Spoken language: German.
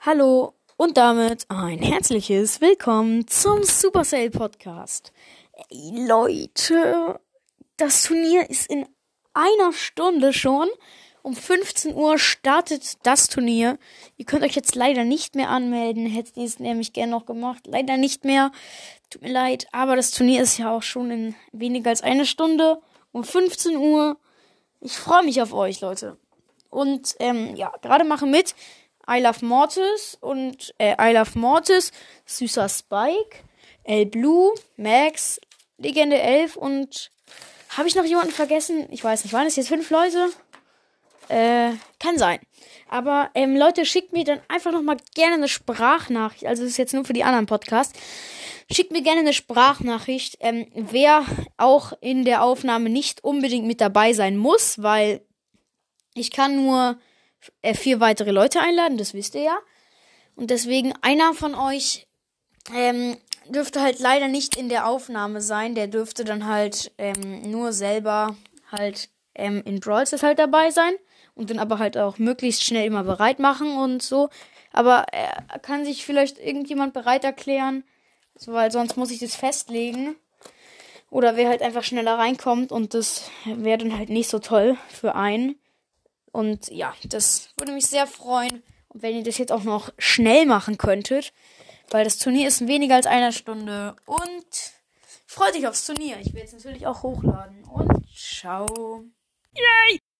Hallo und damit ein herzliches Willkommen zum Supercell Podcast. Ey, Leute, das Turnier ist in einer Stunde schon. Um 15 Uhr startet das Turnier. Ihr könnt euch jetzt leider nicht mehr anmelden. Hättet ihr es nämlich gerne noch gemacht. Leider nicht mehr. Tut mir leid. Aber das Turnier ist ja auch schon in weniger als eine Stunde. Um 15 Uhr. Ich freue mich auf euch, Leute. Und ähm, ja, gerade machen mit I Love Mortis und äh, I Love Mortis, Süßer Spike, El Blue, Max, Legende 11 und habe ich noch jemanden vergessen? Ich weiß nicht. Waren es jetzt fünf Leute? Äh, kann sein. Aber ähm, Leute, schickt mir dann einfach noch mal gerne eine Sprachnachricht. Also das ist jetzt nur für die anderen Podcasts. Schickt mir gerne eine Sprachnachricht, ähm, wer auch in der Aufnahme nicht unbedingt mit dabei sein muss, weil ich kann nur vier weitere Leute einladen, das wisst ihr ja. Und deswegen einer von euch ähm, dürfte halt leider nicht in der Aufnahme sein. Der dürfte dann halt ähm, nur selber halt ähm, in Brawl Stars halt dabei sein und dann aber halt auch möglichst schnell immer bereit machen und so. Aber äh, kann sich vielleicht irgendjemand bereit erklären, so, weil sonst muss ich das festlegen. Oder wer halt einfach schneller reinkommt und das wäre dann halt nicht so toll für einen. Und ja, das würde mich sehr freuen. Und wenn ihr das jetzt auch noch schnell machen könntet, weil das Turnier ist in weniger als einer Stunde. Und freut euch aufs Turnier. Ich werde es natürlich auch hochladen. Und ciao. Yay!